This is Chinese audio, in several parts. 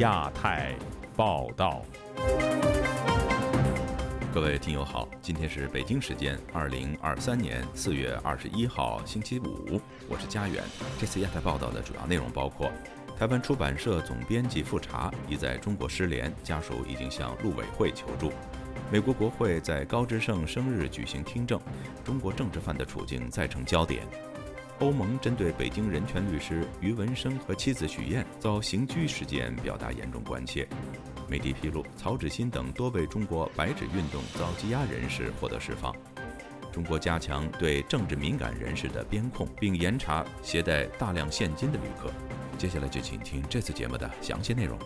亚太报道。各位听友好，今天是北京时间二零二三年四月二十一号星期五，我是佳远。这次亚太报道的主要内容包括：台湾出版社总编辑复查已在中国失联，家属已经向陆委会求助；美国国会在高志胜生日举行听证，中国政治犯的处境再成焦点；欧盟针对北京人权律师于文生和妻子许燕遭刑拘事件表达严重关切。媒体披露，曹芷欣等多位中国白纸运动遭羁押人士获得释放。中国加强对政治敏感人士的边控，并严查携带大量现金的旅客。接下来就请听这次节目的详细内容。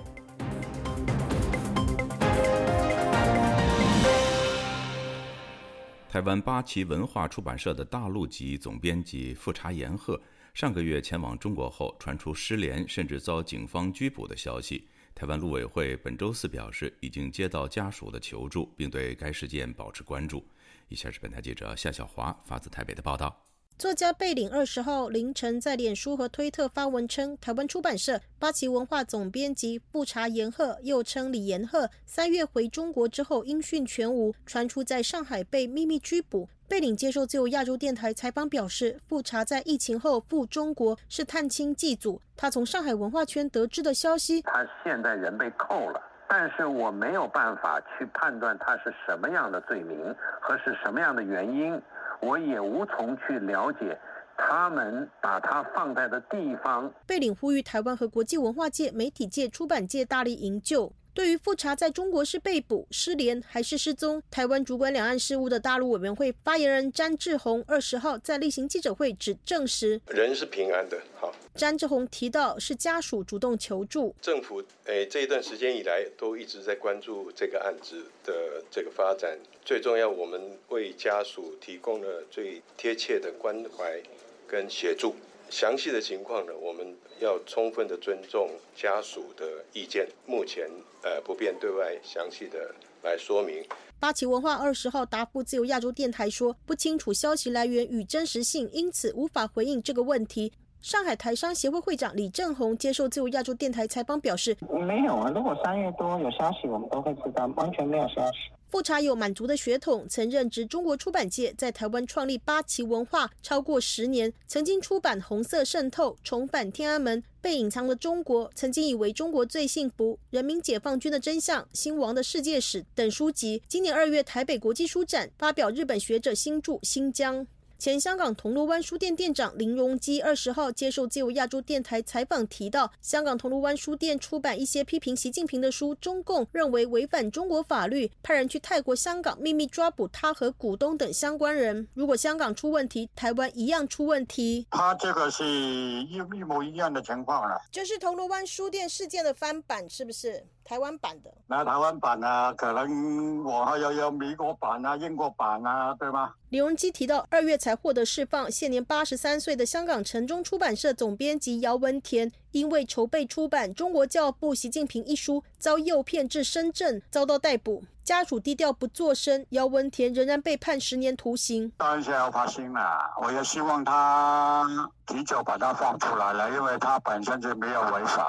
台湾八旗文化出版社的大陆籍总编辑富察延鹤，上个月前往中国后，传出失联甚至遭警方拘捕的消息。台湾陆委会本周四表示，已经接到家属的求助，并对该事件保持关注。以下是本台记者夏小华发自台北的报道。作家贝岭二十号凌晨在脸书和推特发文称，台湾出版社八旗文化总编辑富察延鹤，又称李延鹤，三月回中国之后音讯全无，传出在上海被秘密拘捕。贝岭接受自由亚洲电台采访表示，富察在疫情后赴中国是探亲祭祖。他从上海文化圈得知的消息，他现在人被扣了，但是我没有办法去判断他是什么样的罪名和是什么样的原因。我也无从去了解他们把它放在的地方。贝岭呼吁台湾和国际文化界、媒体界、出版界大力营救。对于复查在中国是被捕、失联还是失踪，台湾主管两岸事务的大陆委员会发言人詹志宏二十号在例行记者会只证实人是平安的。好，詹志宏提到是家属主动求助，政府诶这一段时间以来都一直在关注这个案子的这个发展。最重要，我们为家属提供了最贴切的关怀跟协助。详细的情况呢，我们要充分的尊重家属的意见。目前，呃，不便对外详细的来说明。八旗文化二十号答复自由亚洲电台说，不清楚消息来源与真实性，因此无法回应这个问题。上海台商协会会长李正宏接受自由亚洲电台采访表示，没有啊，如果三月多有消息，我们都会知道，完全没有消息。富察有满族的血统，曾任职中国出版界，在台湾创立八旗文化超过十年，曾经出版《红色渗透》《重返天安门》《被隐藏的中国》，曾经以为中国最幸福、人民解放军的真相、新王的世界史等书籍。今年二月，台北国际书展发表日本学者新著《新疆》。前香港铜锣湾书店店长林荣基二十号接受自由亚洲电台采访，提到香港铜锣湾书店出版一些批评习近平的书，中共认为违反中国法律，派人去泰国、香港秘密抓捕他和股东等相关人。如果香港出问题，台湾一样出问题。他这个是一一模一样的情况了，就是铜锣湾书店事件的翻版，是不是？台湾版的，那台湾版啊，可能我还要有美国版啊、英国版啊，对吗？李荣基提到，二月才获得释放，现年八十三岁的香港城中出版社总编辑姚文田，因为筹备出版《中国教父习近平》一书，遭诱骗至深圳，遭到逮捕，家属低调不作声。姚文田仍然被判十年徒刑。当然是要发心了，我也希望他提早把他放出来了，因为他本身就没有违法。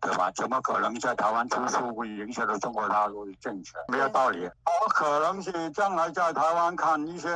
对吧？怎么可能在台湾出书会影响到中国大陆的政权？没有道理。我可能是将来在台湾看一些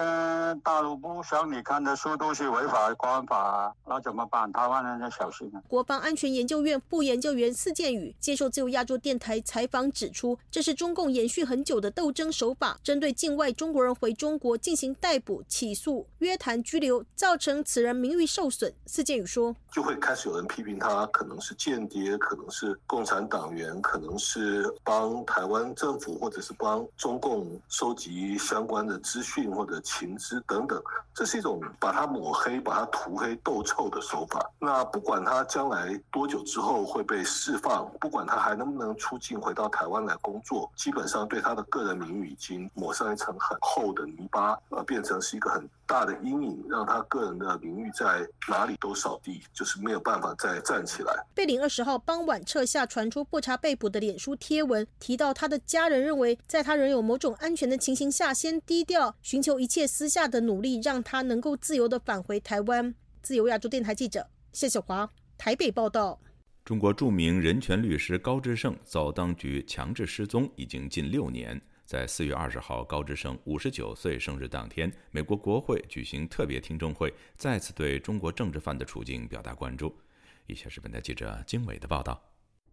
大陆不想你看的书都是违法官法，那怎么办？台湾人要小心啊！国防安全研究院副研究员四建宇接受自由亚洲电台采访指出，这是中共延续很久的斗争手法，针对境外中国人回中国进行逮捕、起诉、约谈、拘留，造成此人名誉受损。四建宇说，就会开始有人批评他可能是间谍，可能。是共产党员，可能是帮台湾政府，或者是帮中共收集相关的资讯或者情资等等，这是一种把它抹黑、把它涂黑、斗臭的手法。那不管他将来多久之后会被释放，不管他还能不能出境回到台湾来工作，基本上对他的个人名誉已经抹上一层很厚的泥巴，呃，变成是一个很大的阴影，让他个人的名誉在哪里都扫地，就是没有办法再站起来。贝林二十号傍晚。撤下传出不查被捕的脸书贴文，提到他的家人认为，在他仍有某种安全的情形下，先低调，寻求一切私下的努力，让他能够自由的返回台湾。自由亚洲电台记者谢小华台北报道。中国著名人权律师高志胜遭当局强制失踪已经近六年。在四月二十号，高志胜五十九岁生日当天，美国国会举行特别听证会，再次对中国政治犯的处境表达关注。以下是本台记者经纬的报道。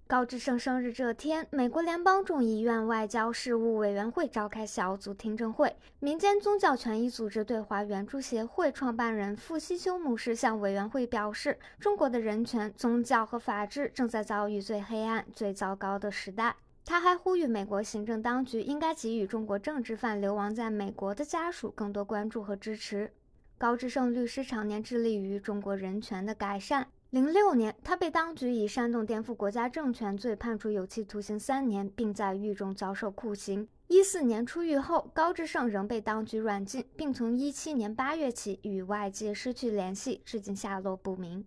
高志胜生日这天，美国联邦众议院外交事务委员会召开小组听证会。民间宗教权益组织对华援助协会创办人傅西修牧师向委员会表示：“中国的人权、宗教和法治正在遭遇最黑暗、最糟糕的时代。”他还呼吁美国行政当局应该给予中国政治犯流亡在美国的家属更多关注和支持。高志胜律师常年致力于中国人权的改善。零六年，他被当局以煽动颠覆国家政权罪判处有期徒刑三年，并在狱中遭受酷刑。一四年出狱后，高志胜仍被当局软禁，并从一七年八月起与外界失去联系，至今下落不明。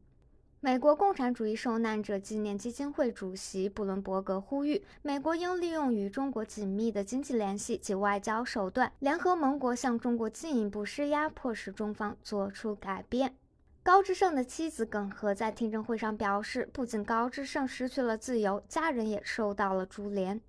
美国共产主义受难者纪念基金会主席布伦伯格呼吁，美国应利用与中国紧密的经济联系及外交手段，联合盟国向中国进一步施压，迫使中方做出改变。高志胜的妻子耿和在听证会上表示，不仅高志胜失去了自由，家人也受到了株连。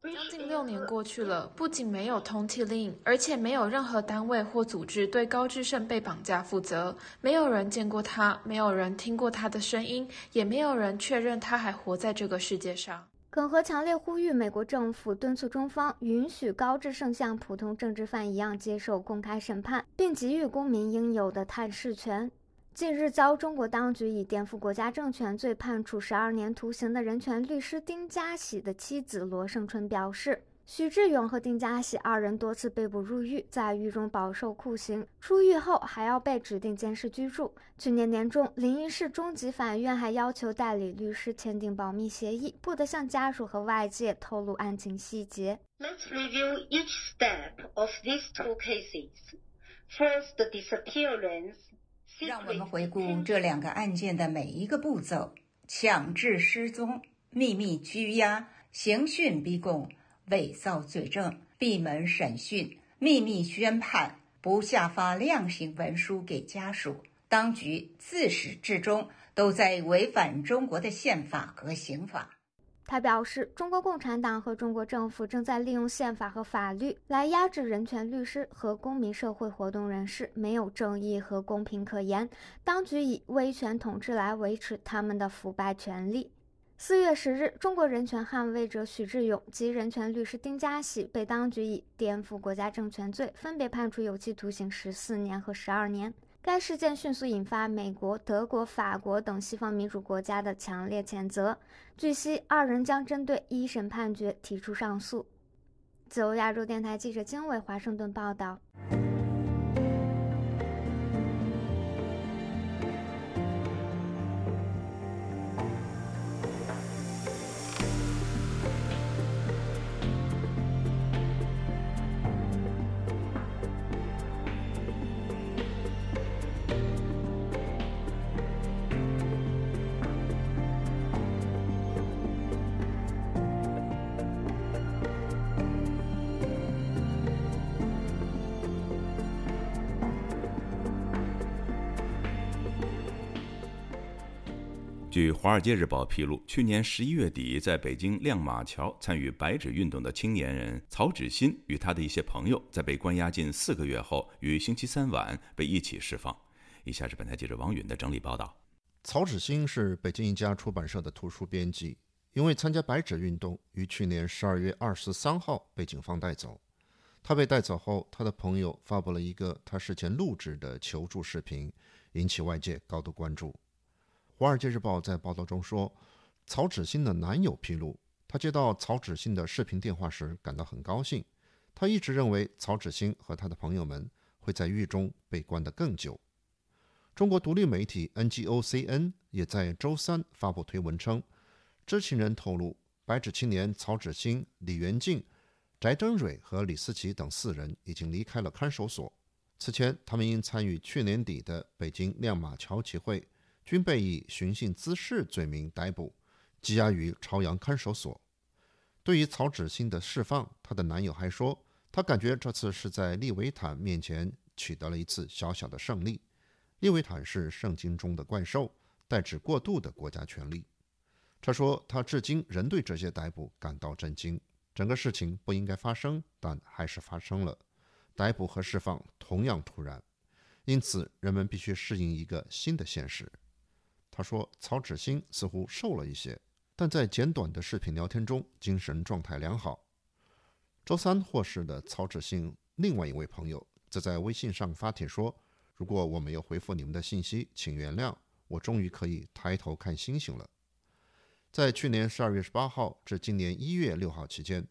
将近六年过去了，不仅没有通缉令，而且没有任何单位或组织对高志胜被绑架负责。没有人见过他，没有人听过他的声音，也没有人确认他还活在这个世界上。耿和强烈呼吁美国政府敦促中方允许高志胜像普通政治犯一样接受公开审判，并给予公民应有的探视权。近日遭中国当局以颠覆国家政权罪判处十二年徒刑的人权律师丁家喜的妻子罗胜春表示。许志勇和丁家喜二人多次被捕入狱，在狱中饱受酷刑。出狱后还要被指定监视居住。去年年中，临沂市中级法院还要求代理律师签订保密协议，不得向家属和外界透露案情细节。Let's review each step of these two cases. First, the disappearance. 让我们回顾这两个案件的每一个步骤：强制失踪、秘密拘押、刑讯逼供。伪造罪证、闭门审讯、秘密宣判、不下发量刑文书给家属，当局自始至终都在违反中国的宪法和刑法。他表示，中国共产党和中国政府正在利用宪法和法律来压制人权律师和公民社会活动人士，没有正义和公平可言。当局以威权统治来维持他们的腐败权利。四月十日，中国人权捍卫者许志勇及人权律师丁家喜被当局以颠覆国家政权罪分别判处有期徒刑十四年和十二年。该事件迅速引发美国、德国、法国等西方民主国家的强烈谴责。据悉，二人将针对一审判决提出上诉。自由亚洲电台记者经纬华盛顿报道。据《华尔街日报》披露，去年十一月底，在北京亮马桥参与白纸运动的青年人曹芷欣与他的一些朋友，在被关押近四个月后，于星期三晚被一起释放。以下是本台记者王允的整理报道：曹芷欣是北京一家出版社的图书编辑，因为参加白纸运动，于去年十二月二十三号被警方带走。他被带走后，他的朋友发布了一个他事前录制的求助视频，引起外界高度关注。《华尔街日报》在报道中说，曹芷欣的男友披露，他接到曹芷欣的视频电话时感到很高兴。他一直认为曹芷欣和他的朋友们会在狱中被关得更久。中国独立媒体 NGOCN 也在周三发布推文称，知情人透露，白纸青年曹芷欣、李元静、翟登蕊和李思琪等四人已经离开了看守所。此前，他们因参与去年底的北京亮马桥集会。均被以寻衅滋事罪名逮捕，羁押于朝阳看守所。对于曹芷欣的释放，她的男友还说，他感觉这次是在利维坦面前取得了一次小小的胜利。利维坦是圣经中的怪兽，代指过度的国家权力。他说，他至今仍对这些逮捕感到震惊。整个事情不应该发生，但还是发生了。逮捕和释放同样突然，因此人们必须适应一个新的现实。他说，曹芷欣似乎瘦了一些，但在简短的视频聊天中，精神状态良好。周三获释的曹芷欣另外一位朋友则在微信上发帖说：“如果我没有回复你们的信息，请原谅，我终于可以抬头看星星了。”在去年十二月十八号至今年一月六号期间，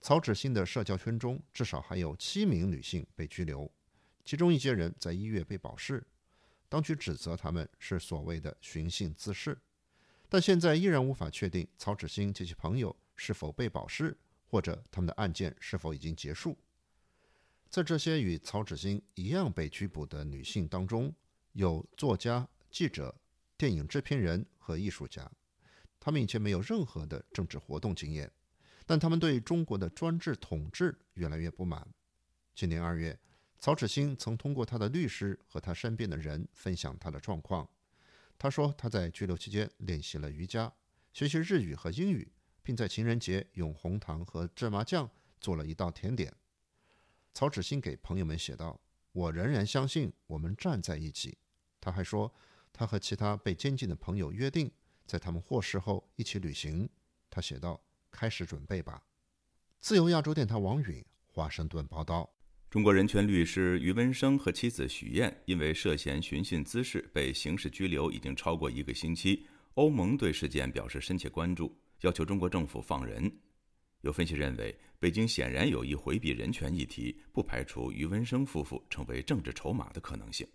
曹芷欣的社交圈中至少还有七名女性被拘留，其中一些人在一月被保释。当局指责他们是所谓的寻衅滋事，但现在依然无法确定曹芷欣及其朋友是否被保释，或者他们的案件是否已经结束。在这些与曹芷欣一样被拘捕的女性当中，有作家、记者、电影制片人和艺术家。他们以前没有任何的政治活动经验，但他们对中国的专制统治越来越不满。今年二月，曹芷欣曾通过他的律师和他身边的人分享他的状况。他说他在拘留期间练习了瑜伽，学习日语和英语，并在情人节用红糖和芝麻酱做了一道甜点。曹芷欣给朋友们写道：“我仍然相信我们站在一起。”他还说，他和其他被监禁的朋友约定。在他们获释后一起旅行，他写道：“开始准备吧。”自由亚洲电台王允华盛顿报道：中国人权律师于文生和妻子许燕因为涉嫌寻衅滋事被刑事拘留已经超过一个星期。欧盟对事件表示深切关注，要求中国政府放人。有分析认为，北京显然有意回避人权议题，不排除于文生夫妇成为政治筹码的可能性。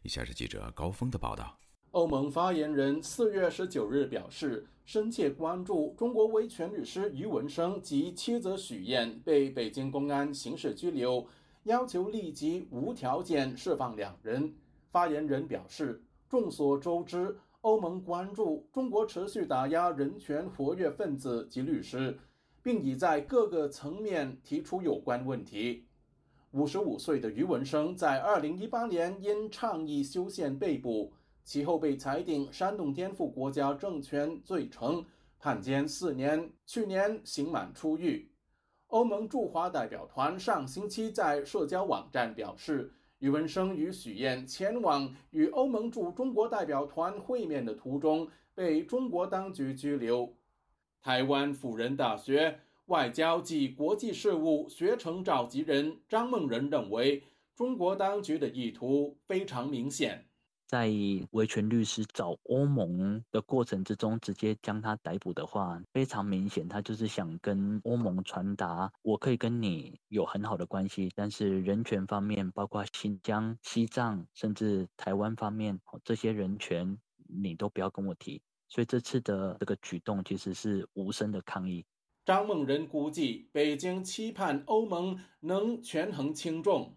以下是记者高峰的报道。欧盟发言人四月十九日表示，深切关注中国维权律师于文生及妻子许燕被北京公安刑事拘留，要求立即无条件释放两人。发言人表示，众所周知，欧盟关注中国持续打压人权活跃分子及律师，并已在各个层面提出有关问题。五十五岁的余文生在二零一八年因倡议修宪被捕。其后被裁定煽动颠覆国家政权罪成，判监四年。去年刑满出狱。欧盟驻华代表团上星期在社交网站表示，余文生与许燕前往与欧盟驻中国代表团会面的途中被中国当局拘留。台湾辅仁大学外交及国际事务学程召集人张梦仁认为，中国当局的意图非常明显。在维权律师找欧盟的过程之中，直接将他逮捕的话，非常明显，他就是想跟欧盟传达，我可以跟你有很好的关系，但是人权方面，包括新疆、西藏，甚至台湾方面，这些人权你都不要跟我提。所以这次的这个举动其实是无声的抗议。张梦仁估计，北京期盼欧盟能权衡轻重。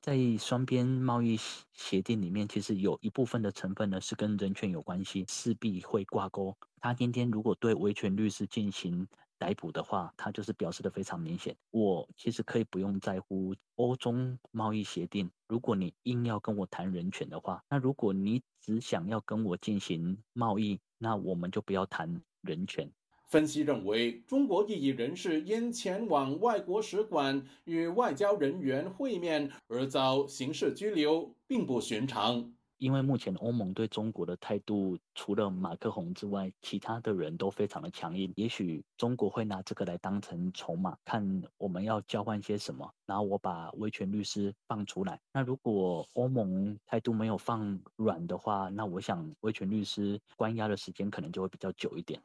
在双边贸易协定里面，其实有一部分的成分呢是跟人权有关系，势必会挂钩。他今天如果对维权律师进行逮捕的话，他就是表示的非常明显。我其实可以不用在乎欧中贸易协定，如果你硬要跟我谈人权的话，那如果你只想要跟我进行贸易，那我们就不要谈人权。分析认为，中国异议人士因前往外国使馆与外交人员会面而遭刑事拘留，并不寻常。因为目前欧盟对中国的态度，除了马克宏之外，其他的人都非常的强硬。也许中国会拿这个来当成筹码，看我们要交换些什么，然后我把维权律师放出来。那如果欧盟态度没有放软的话，那我想维权律师关押的时间可能就会比较久一点。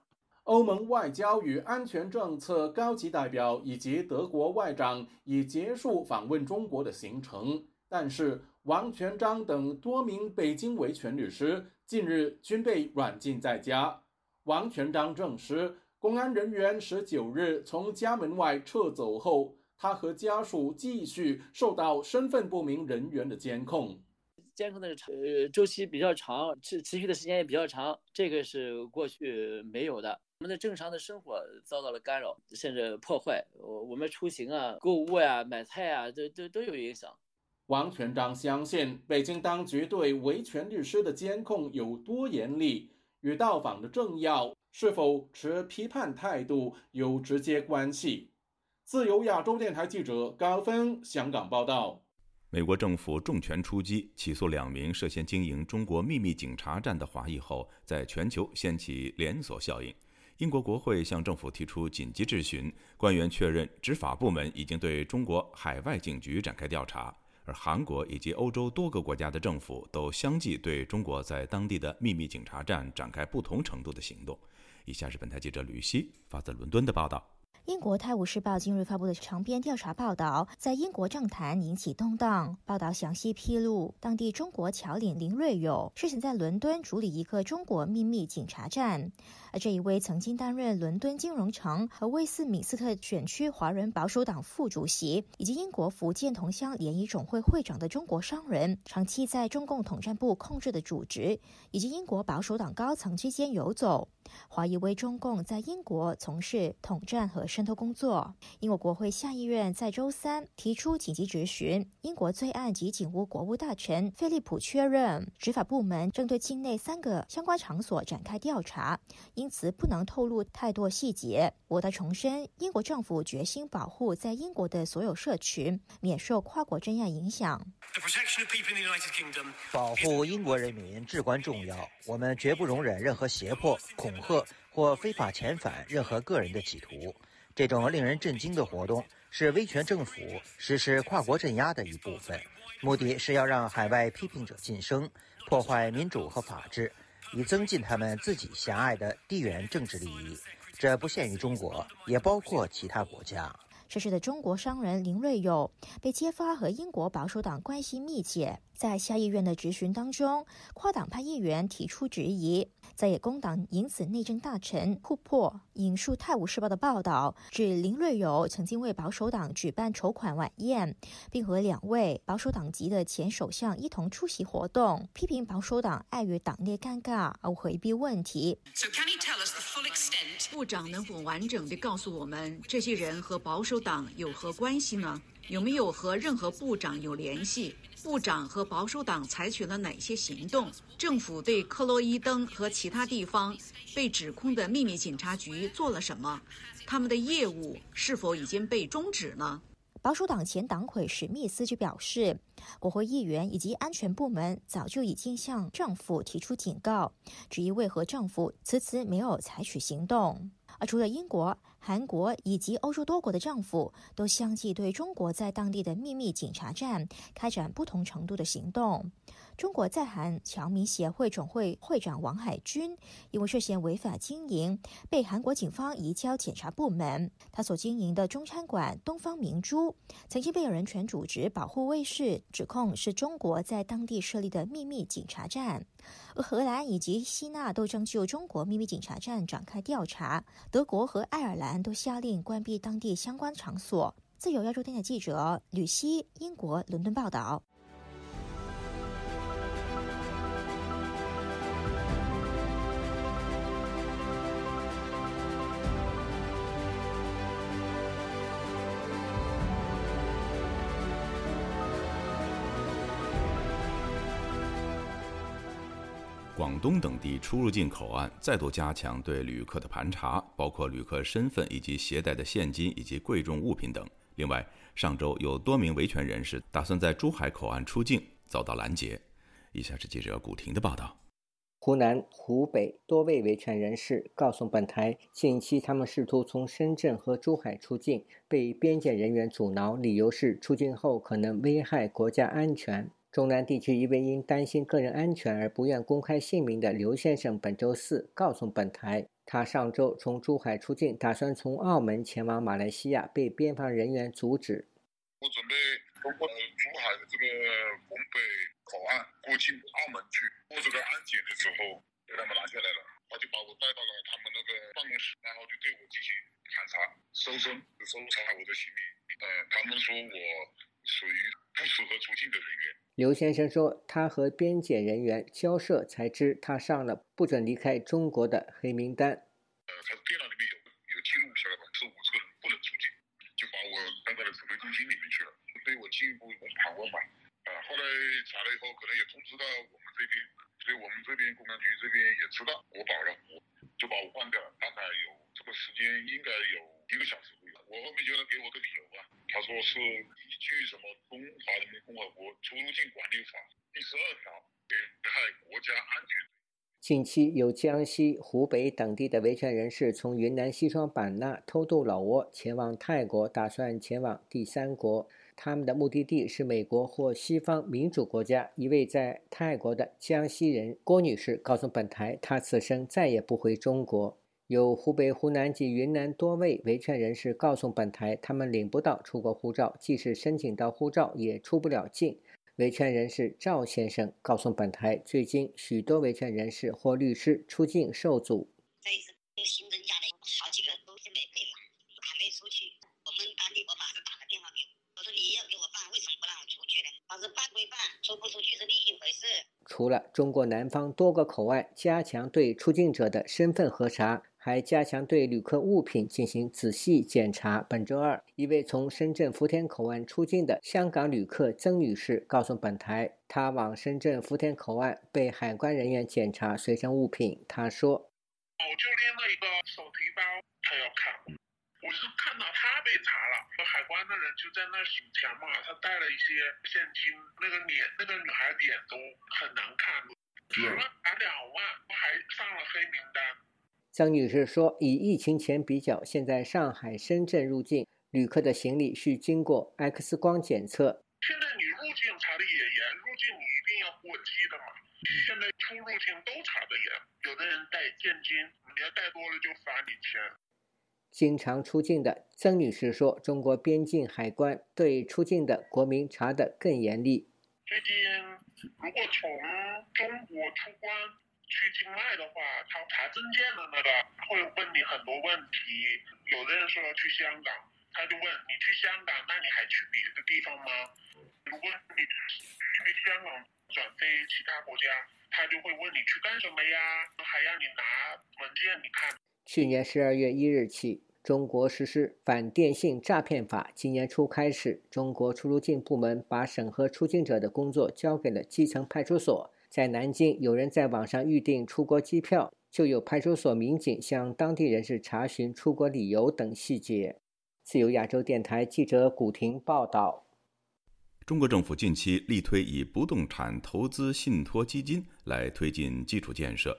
欧盟外交与安全政策高级代表以及德国外长已结束访问中国的行程，但是王全章等多名北京维权律师近日均被软禁在家。王全章证实，公安人员十九日从家门外撤走后，他和家属继续受到身份不明人员的监控。监控的呃周期比较长，持持续的时间也比较长，这个是过去没有的。我们的正常的生活遭到了干扰，甚至破坏。我我们出行啊、购物呀、买菜啊，都都都有影响。王全章相信，北京当局对维权律师的监控有多严厉，与到访的政要是否持批判态度有直接关系。自由亚洲电台记者高峰香港报道。美国政府重拳出击，起诉两名涉嫌经营中国秘密警察站的华裔后，在全球掀起连锁效应。英国国会向政府提出紧急质询，官员确认执法部门已经对中国海外警局展开调查，而韩国以及欧洲多个国家的政府都相继对中国在当地的秘密警察站展开不同程度的行动。以下是本台记者吕希发自伦敦的报道。英国《泰晤士报》今日发布的长篇调查报道，在英国政坛引起动荡。报道详细披露，当地中国侨领林瑞友涉嫌在伦敦主理一个中国秘密警察站。这一位曾经担任伦敦金融城和威斯敏斯特选区华人保守党副主席，以及英国福建同乡联谊总会会长的中国商人，长期在中共统战部控制的组织以及英国保守党高层之间游走，怀疑为中共在英国从事统战和。渗透工作。英国国会下议院在周三提出紧急质询。英国罪案及警务国务大臣菲利普确认，执法部门正对境内三个相关场所展开调查，因此不能透露太多细节。我的重申，英国政府决心保护在英国的所有社群，免受跨国争议影响。保护英国人民至关重要，我们绝不容忍任何胁迫、恐吓或非法遣返任何个人的企图。这种令人震惊的活动是威权政府实施跨国镇压的一部分，目的是要让海外批评者晋升，破坏民主和法治，以增进他们自己狭隘的地缘政治利益。这不限于中国，也包括其他国家。涉事的中国商人林瑞友被揭发和英国保守党关系密切。在下议院的质询当中，跨党派议员提出质疑。在野工党因此内政大臣库珀引述《泰晤士报》的报道，指林瑞友曾经为保守党举办筹款晚宴，并和两位保守党籍的前首相一同出席活动，批评保守党碍于党内尴尬而回避问题。部长能否完整地告诉我们，这些人和保守党有何关系呢？有没有和任何部长有联系？部长和保守党采取了哪些行动？政府对克洛伊登和其他地方被指控的秘密警察局做了什么？他们的业务是否已经被终止呢？保守党前党魁史密斯就表示，国会议员以及安全部门早就已经向政府提出警告，质疑为何政府迟迟没有采取行动。而除了英国。韩国以及欧洲多国的政府都相继对中国在当地的秘密警察站开展不同程度的行动。中国在韩侨民协会总会会长王海军因为涉嫌违法经营，被韩国警方移交检察部门。他所经营的中餐馆东方明珠曾经被有人权组织保护卫士指控是中国在当地设立的秘密警察站。而荷兰以及希腊都正就中国秘密警察站展开调查，德国和爱尔兰都下令关闭当地相关场所。自由亚洲电台记者吕希，英国伦敦报道。广东等地出入境口岸再度加强对旅客的盘查，包括旅客身份以及携带的现金以及贵重物品等。另外，上周有多名维权人士打算在珠海口岸出境，遭到拦截。以下是记者古婷的报道：湖南、湖北多位维权人士告诉本台，近期他们试图从深圳和珠海出境，被边检人员阻挠，理由是出境后可能危害国家安全。中南地区一位因担心个人安全而不愿公开姓名的刘先生，本周四告诉本台，他上周从珠海出境，打算从澳门前往马来西亚，被边防人员阻止。我准备通过珠海的这个拱北口岸过境澳门去，过这个安检的时候被他们拦下来了，他就把我带到了他们那个办公室，然后就对我进行盘查、搜身、搜查我的行李。呃，他们说我属于不适合出境的人员。刘先生说，他和边检人员交涉才知他上了不准离开中国的黑名单。呃，他电脑里面有有记录下来吧，说我这个人不能出境，就把我带到了指挥中心里面去了，对我进一步盘问吧。啊，后来。查了以后，可能也通知到我们这边，所以我们这边公安局这边也知道我保了，我就把我换掉了。大概有这个时间，应该有一个小时左右。我后面就他给我个理由啊，他说是依据什么《共和国出入境管理法》第十二条，危害国家安全。近期有江西、湖北等地的维权人士从云南西双版纳偷渡老挝前往泰国，打算前往第三国。他们的目的地是美国或西方民主国家。一位在泰国的江西人郭女士告诉本台，她此生再也不回中国。有湖北、湖南及云南多位维权人士告诉本台，他们领不到出国护照，即使申请到护照，也出不了境。维权人士赵先生告诉本台，最近许多维权人士或律师出境受阻。这一次新增加的好几个都是免费嘛，还没出去。我们当地我爸就打个电话给我，我说你要给我办，为什么不让我出办归办，出不出去是另一回事。除了中国南方多个口岸加强对出境者的身份核查。还加强对旅客物品进行仔细检查。本周二，一位从深圳福田口岸出境的香港旅客曾女士告诉本台，她往深圳福田口岸被海关人员检查随身物品。她说：“我就拎了一个手提包，他要看，我是看到他被查了，海关的人就在那数钱嘛，他带了一些现金，那个脸，那个女孩脸都很难看，除了拿两万，还上了黑名单。”张女士说：“以疫情前比较，现在上海、深圳入境旅客的行李需经过 X 光检测。现在你入境查的也严，入境你一定要过机的嘛。现在出入境都查的严，有的人带现金，你要带多了就罚你钱。”经常出境的曾女士说：“中国边境海关对出境的国民查得更严厉。最近如果从中国出关。”去境外的话，他查证件的那个会问你很多问题。有的人说去香港，他就问你去香港，那你还去别的地方吗？如果你去香港转飞其他国家，他就会问你去干什么呀？还让你拿文件你看。去年十二月一日起，中国实施反电信诈骗法。今年初开始，中国出入境部门把审核出境者的工作交给了基层派出所。在南京，有人在网上预订出国机票，就有派出所民警向当地人士查询出国理由等细节。自由亚洲电台记者古婷报道：中国政府近期力推以不动产投资信托基金来推进基础建设。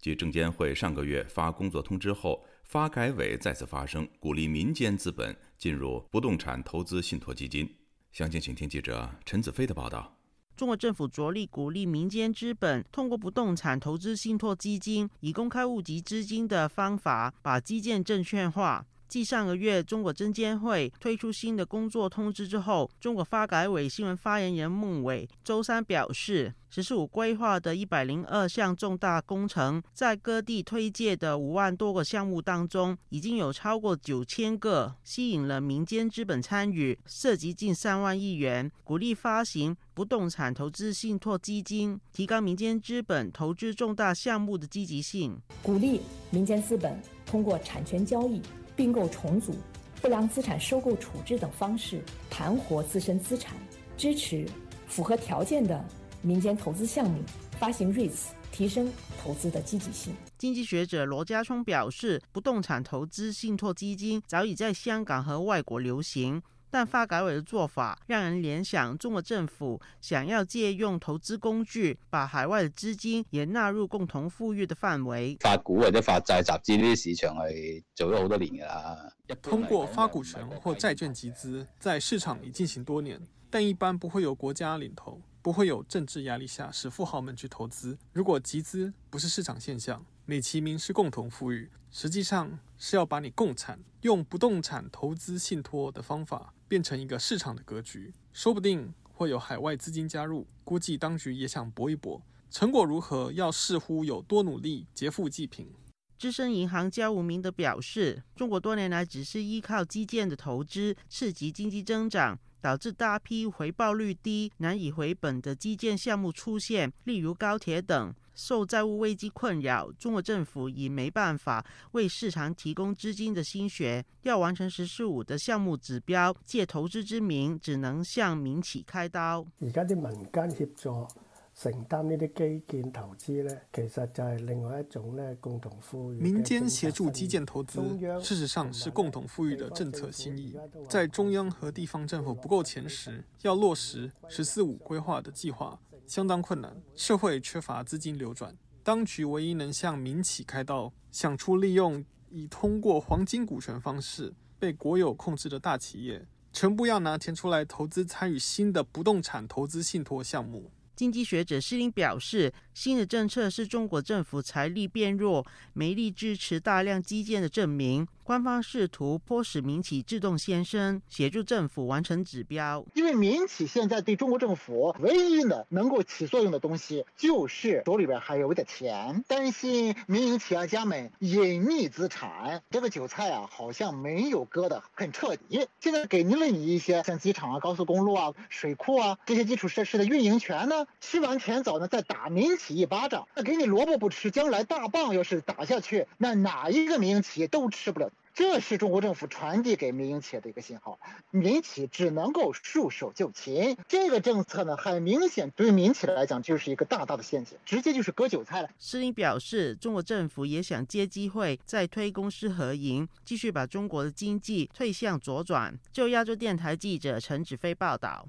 继证监会上个月发工作通知后，发改委再次发声，鼓励民间资本进入不动产投资信托基金。详情，请听记者陈子飞的报道。中国政府着力鼓励民间资本通过不动产投资信托基金，以公开募集资金的方法，把基建证券化。继上个月中国证监会推出新的工作通知之后，中国发改委新闻发言人孟伟周三表示，“十四五”规划的一百零二项重大工程，在各地推介的五万多个项目当中，已经有超过九千个吸引了民间资本参与，涉及近三万亿元，鼓励发行不动产投资信托基金，提高民间资本投资重大项目的积极性，鼓励民间资本通过产权交易。并购重组、不良资产收购处置等方式盘活自身资产，支持符合条件的民间投资项目发行 REITs，提升投资的积极性。经济学者罗家聪表示，不动产投资信托基金早已在香港和外国流行。但发改委的做法让人联想，中国政府想要借用投资工具，把海外的资金也纳入共同富裕的范围。发股或者发债集资呢啲市场系做咗好多年噶啦。通过发股权或债券集资，在市场里进行多年，但一般不会有国家领头，不会有政治压力下使富豪们去投资。如果集资不是市场现象，美其名是共同富裕，实际上是要把你共产，用不动产投资信托的方法。变成一个市场的格局，说不定会有海外资金加入。估计当局也想搏一搏，成果如何要视乎有多努力，劫富济贫。资深银行家吴明德表示，中国多年来只是依靠基建的投资刺激经济增长，导致大批回报率低、难以回本的基建项目出现，例如高铁等。受债务危机困扰，中国政府已没办法为市场提供资金的心血，要完成“十四五”的项目指标，借投资之名，只能向民企開刀。而家啲民間協助承擔呢啲基建投資咧，其實就係另外一種咧共同富裕。民間協助基建投資，事實上是共同富裕的政策心意。在中央和地方政府不夠錢時，要落實“十四五”規劃的計劃，相当困难。社会缺乏资金流转，当局唯一能向民企开刀，想出利用已通过黄金股权方式被国有控制的大企业，全部要拿钱出来投资参与新的不动产投资信托项目。经济学者施林表示，新的政策是中国政府财力变弱、没力支持大量基建的证明。官方试图迫使民企自动现身，协助政府完成指标。因为民企现在对中国政府唯一的能够起作用的东西，就是手里边还有点钱。担心民营企业家们隐匿资产，这个韭菜啊，好像没有割得很彻底。现在给您了你一些像机场啊、高速公路啊、水库啊这些基础设施的运营权呢，吃完甜棗呢，再打民企一巴掌，那给你萝卜不吃，将来大棒要是打下去，那哪一个民营企业都吃不了。这是中国政府传递给民营企业的一个信号，民企只能够束手就擒。这个政策呢，很明顯對於民企来讲就是一个大大的陷阱，直接就是割韭菜了。施林表示，中国政府也想借机会再推公私合营，继续把中国的经济推向左转。就亚洲电台记者陈子飞报道。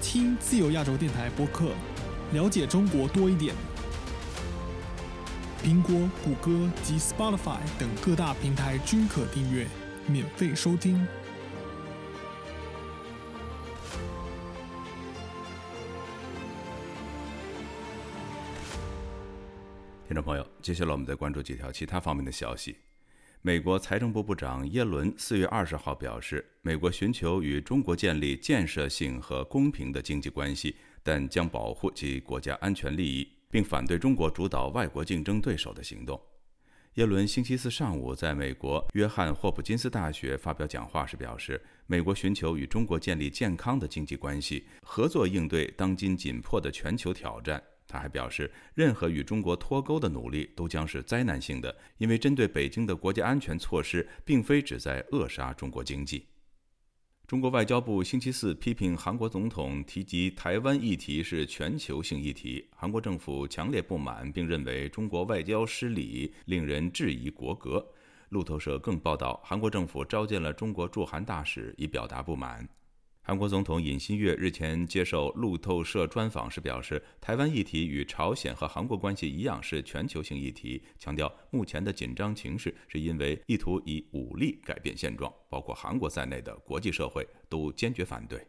听自由亚洲电台播客，了解中国多一点。苹果、谷歌及 Spotify 等各大平台均可订阅，免费收听。听众朋友，接下来我们再关注几条其他方面的消息。美国财政部部长耶伦四月二十号表示，美国寻求与中国建立建设性和公平的经济关系，但将保护其国家安全利益，并反对中国主导外国竞争对手的行动。耶伦星期四上午在美国约翰霍普金斯大学发表讲话时表示，美国寻求与中国建立健康的经济关系，合作应对当今紧迫的全球挑战。他还表示，任何与中国脱钩的努力都将是灾难性的，因为针对北京的国家安全措施，并非旨在扼杀中国经济。中国外交部星期四批评韩国总统提及台湾议题是全球性议题，韩国政府强烈不满，并认为中国外交失礼，令人质疑国格。路透社更报道，韩国政府召见了中国驻韩大使，以表达不满。韩国总统尹錫悅日前接受路透社专访时表示，台湾议题与朝鲜和韩国关系一样是全球性议题，强调目前的紧张情势是因为意图以武力改变现状，包括韩国在内的国际社会都坚决反对。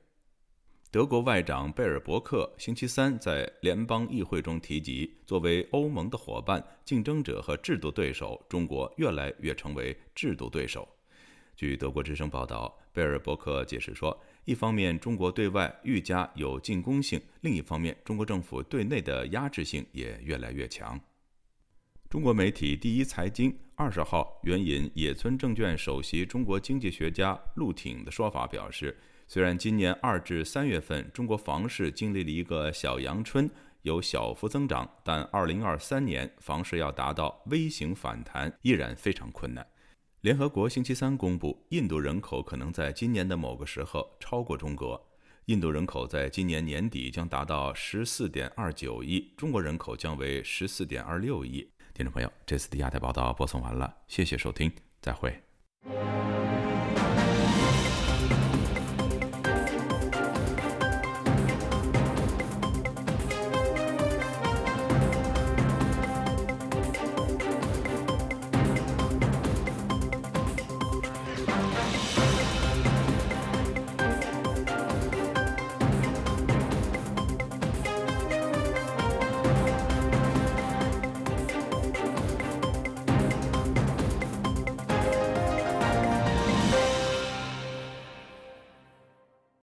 德国外长贝尔伯克星期三在联邦议会中提及，作为欧盟的伙伴、竞争者和制度对手，中国越来越成为制度对手。据德国之声报道，贝尔伯克解释说，一方面，中国对外愈加有进攻性；另一方面，中国政府对内的压制性也越来越强。中国媒体第一财经二十号援引野村证券首席中国经济学家陆挺的说法表示，虽然今年二至三月份中国房市经历了一个小阳春，有小幅增长，但二零二三年房市要达到 V 型反弹依然非常困难。联合国星期三公布，印度人口可能在今年的某个时候超过中国。印度人口在今年年底将达到十四点二九亿，中国人口将为十四点二六亿。听众朋友，这次的亚太报道播送完了，谢谢收听，再会。